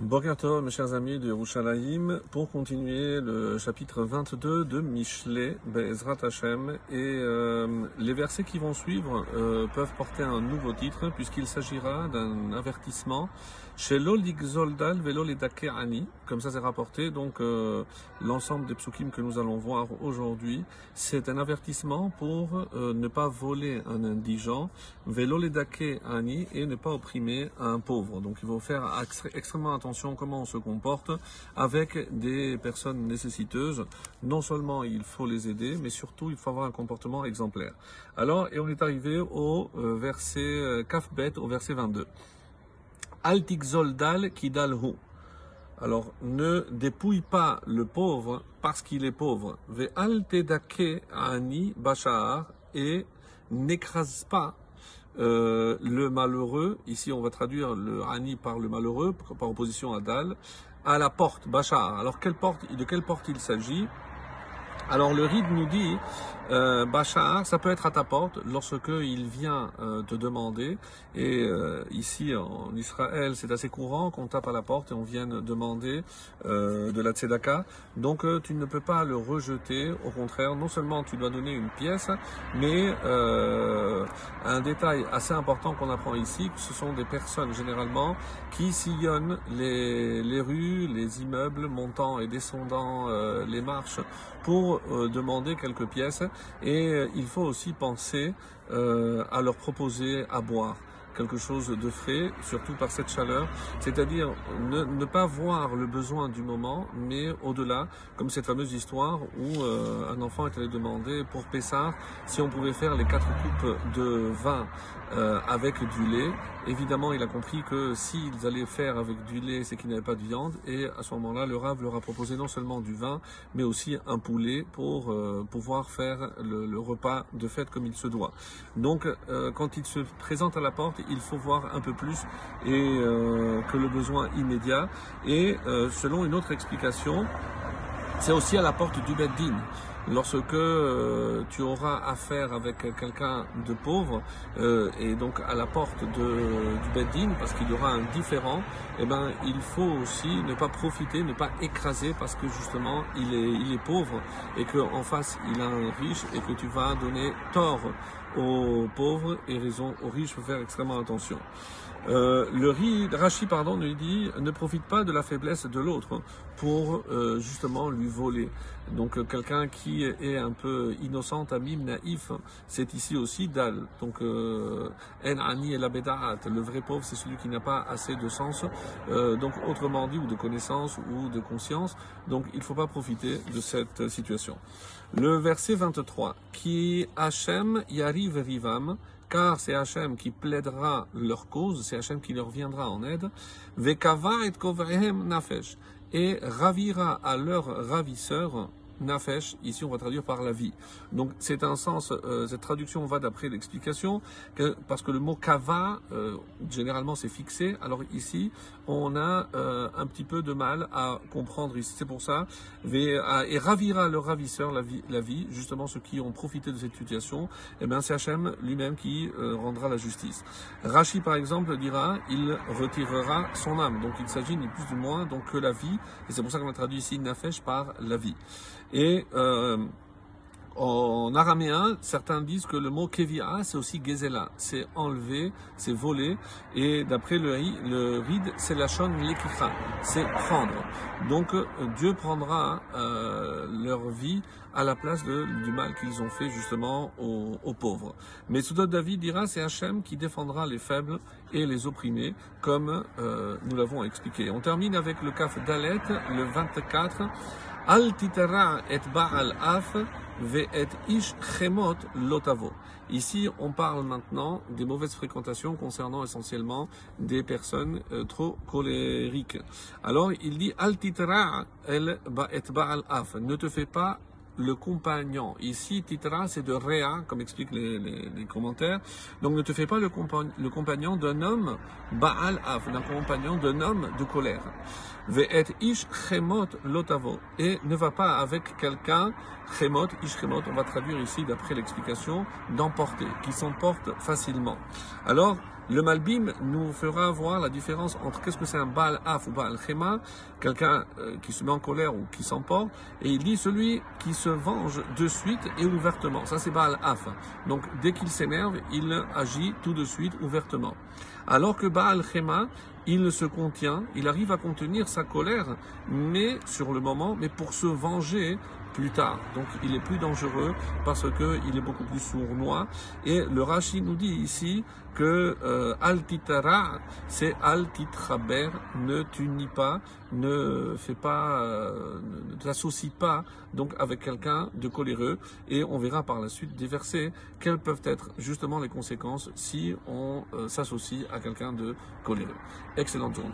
Bokerto, mes chers amis de Yerushalayim, pour continuer le chapitre 22 de Michelet, Be'ezrat Hashem, et euh, les versets qui vont suivre euh, peuvent porter un nouveau titre, puisqu'il s'agira d'un avertissement. Chez Zoldal Velo Ani, comme ça c'est rapporté, donc euh, l'ensemble des psukim que nous allons voir aujourd'hui, c'est un avertissement pour ne pas voler un indigent, Velo Ani, et ne pas opprimer un pauvre. Donc il faut faire extrêmement attention comment on se comporte avec des personnes nécessiteuses. Non seulement il faut les aider, mais surtout il faut avoir un comportement exemplaire. Alors, et on est arrivé au euh, verset euh, Kafbet, au verset 22. Altik zoldal kidalhu. Alors, ne dépouille pas le pauvre parce qu'il est pauvre. Ve altedake ani bashar et n'écrase pas euh, le malheureux, ici on va traduire le Hani par le malheureux, par opposition à Dal, à la porte, Bachar. Alors quelle porte, de quelle porte il s'agit? Alors le ride nous dit, euh, Bachar, ça peut être à ta porte lorsque il vient euh, te demander. Et ici en Israël, c'est assez courant qu'on tape à la porte et on vienne demander de la tzedaka. Donc tu ne peux pas le rejeter. Au contraire, non seulement tu dois donner une pièce, mais un détail assez important qu'on apprend ici, ce sont des personnes généralement qui sillonnent les, rues, les immeubles, montant et descendant les marches pour euh, demander quelques pièces. Et euh, il faut aussi penser euh, à leur proposer à boire quelque chose de frais, surtout par cette chaleur, c'est-à-dire ne, pas voir le besoin du moment, mais au-delà, comme cette fameuse histoire où euh, un enfant est allé demander pour Pessah si on pouvait faire les quatre coupes de vin euh, avec du lait. Évidemment, il a compris que s'ils allaient faire avec du lait, c'est qu'il n'y pas de viande, et à ce moment-là, le Rav leur a proposé non seulement du vin, mais aussi un poulet pour euh, pouvoir faire le, le, repas de fête comme il se doit. Donc, quand il se présente à la porte, il faut voir un peu plus euh, que le besoin immédiat. Et euh, selon une autre explication, c'est aussi à la porte du Beddin. Lorsque euh, tu auras affaire avec quelqu'un de pauvre et donc à la porte de, du Beddin, parce qu'il y aura un différent, eh ben, il faut aussi ne pas profiter, ne pas écraser parce que justement il est, il est pauvre et qu'en face il a un riche et que tu vas donner tort aux pauvres et raison aux riches, il faut faire extrêmement attention. Euh, le Rashi pardon, lui dit ne profite pas de la faiblesse de l'autre pour euh, justement lui voler. Donc euh, quelqu'un qui est un peu innocent, amim, naïf, c'est ici aussi dal. Donc en ani et la le vrai pauvre c'est celui qui n'a pas assez de sens, donc autrement dit ou de connaissance ou de conscience. Donc il ne faut pas profiter de cette situation. Le verset 23 qui Hachem yariv rivam car c'est Hachem qui plaidera leur cause, c'est Hachem qui leur viendra en aide, Vekava et nafesh, et ravira à leur ravisseur Nafesh, ici on va traduire par la vie. Donc c'est un sens, euh, cette traduction va d'après l'explication, parce que le mot kava, euh, généralement c'est fixé, alors ici on a euh, un petit peu de mal à comprendre ici. C'est pour ça, et ravira le ravisseur la vie, la vie, justement ceux qui ont profité de cette situation, et eh bien c'est Hachem lui-même qui rendra la justice. Rashi par exemple dira, il retirera son âme, donc il s'agit ni plus ni moins donc que la vie, et c'est pour ça qu'on a traduit ici Nafesh par la vie. Et euh, en araméen, certains disent que le mot kevia, c'est aussi gezela, c'est enlever, c'est voler, et d'après le, le ride, c'est la shon lekicha, c'est prendre. Donc Dieu prendra euh, leur vie à la place du mal qu'ils ont fait justement aux, aux pauvres. Mais Soudot David dira, c'est Hachem qui défendra les faibles et les opprimés, comme euh, nous l'avons expliqué. On termine avec le kaf Dalet, le 24. Ici, on parle maintenant des mauvaises fréquentations concernant essentiellement des personnes euh, trop colériques. Alors, il dit Al titera el et ba'al af. Ne te fais pas le compagnon. Ici, titra, c'est de réa, comme expliquent les, commentaires. Donc ne te fais pas le, le compagnon d'un homme Baal Af, d'un compagnon d'un homme de colère. Ve'et ish chemot lotavo. Et ne va pas avec quelqu'un, chemot, ish chemot, on va traduire ici d'après l'explication, d'emporter, qui s'emporte facilement. Alors, Le Malbim nous fera voir la différence entre qu'est-ce que c'est un Baal Af ou Baal Chema, quelqu'un euh, qui se met en colère ou qui s'emporte, et il dit celui qui se venge de suite et ouvertement. Ça c'est Baal Af. Donc dès qu'il s'énerve, il agit tout de suite ouvertement. Alors que Baal Chema, il se contient, il arrive à contenir sa colère, mais sur le moment, mais pour se venger plus tard. Donc il est plus dangereux parce qu'il est beaucoup plus sournois. Et le Rashi nous dit ici que euh, altitara, c'est altitraber, ne t'unis pas, ne fais pas, euh, ne t'associe pas donc avec quelqu'un de coléreux. Et on verra par la suite des versets quelles peuvent être justement les conséquences si on euh, s'associe à quelqu'un de coléreux. Excellente journée.